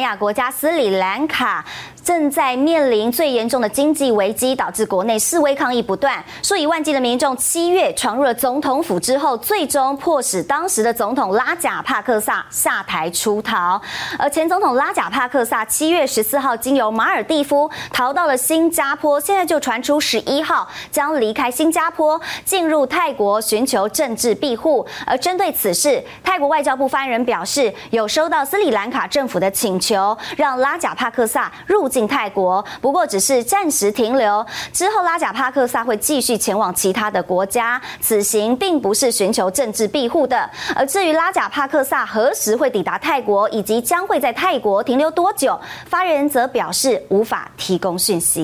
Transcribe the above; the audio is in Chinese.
亚国家斯里兰卡正在面临最严重的经济危机，导致国内示威抗议不断。数以万计的民众七月闯入了总统府之后，最终迫使当时的总统拉贾帕克萨下台出逃。而前总统拉贾帕克萨七月十四号经由马尔地夫逃到了新加坡，现在就传出十一号将离开新加坡，进入泰国寻求政治庇护。而针对此事，泰国外交部发言人表示，有收到斯里兰卡政府的请求让拉贾帕克萨入境泰国，不过只是暂时停留。之后，拉贾帕克萨会继续前往其他的国家。此行并不是寻求政治庇护的。而至于拉贾帕克萨何时会抵达泰国，以及将会在泰国停留多久，发言人则表示无法提供讯息。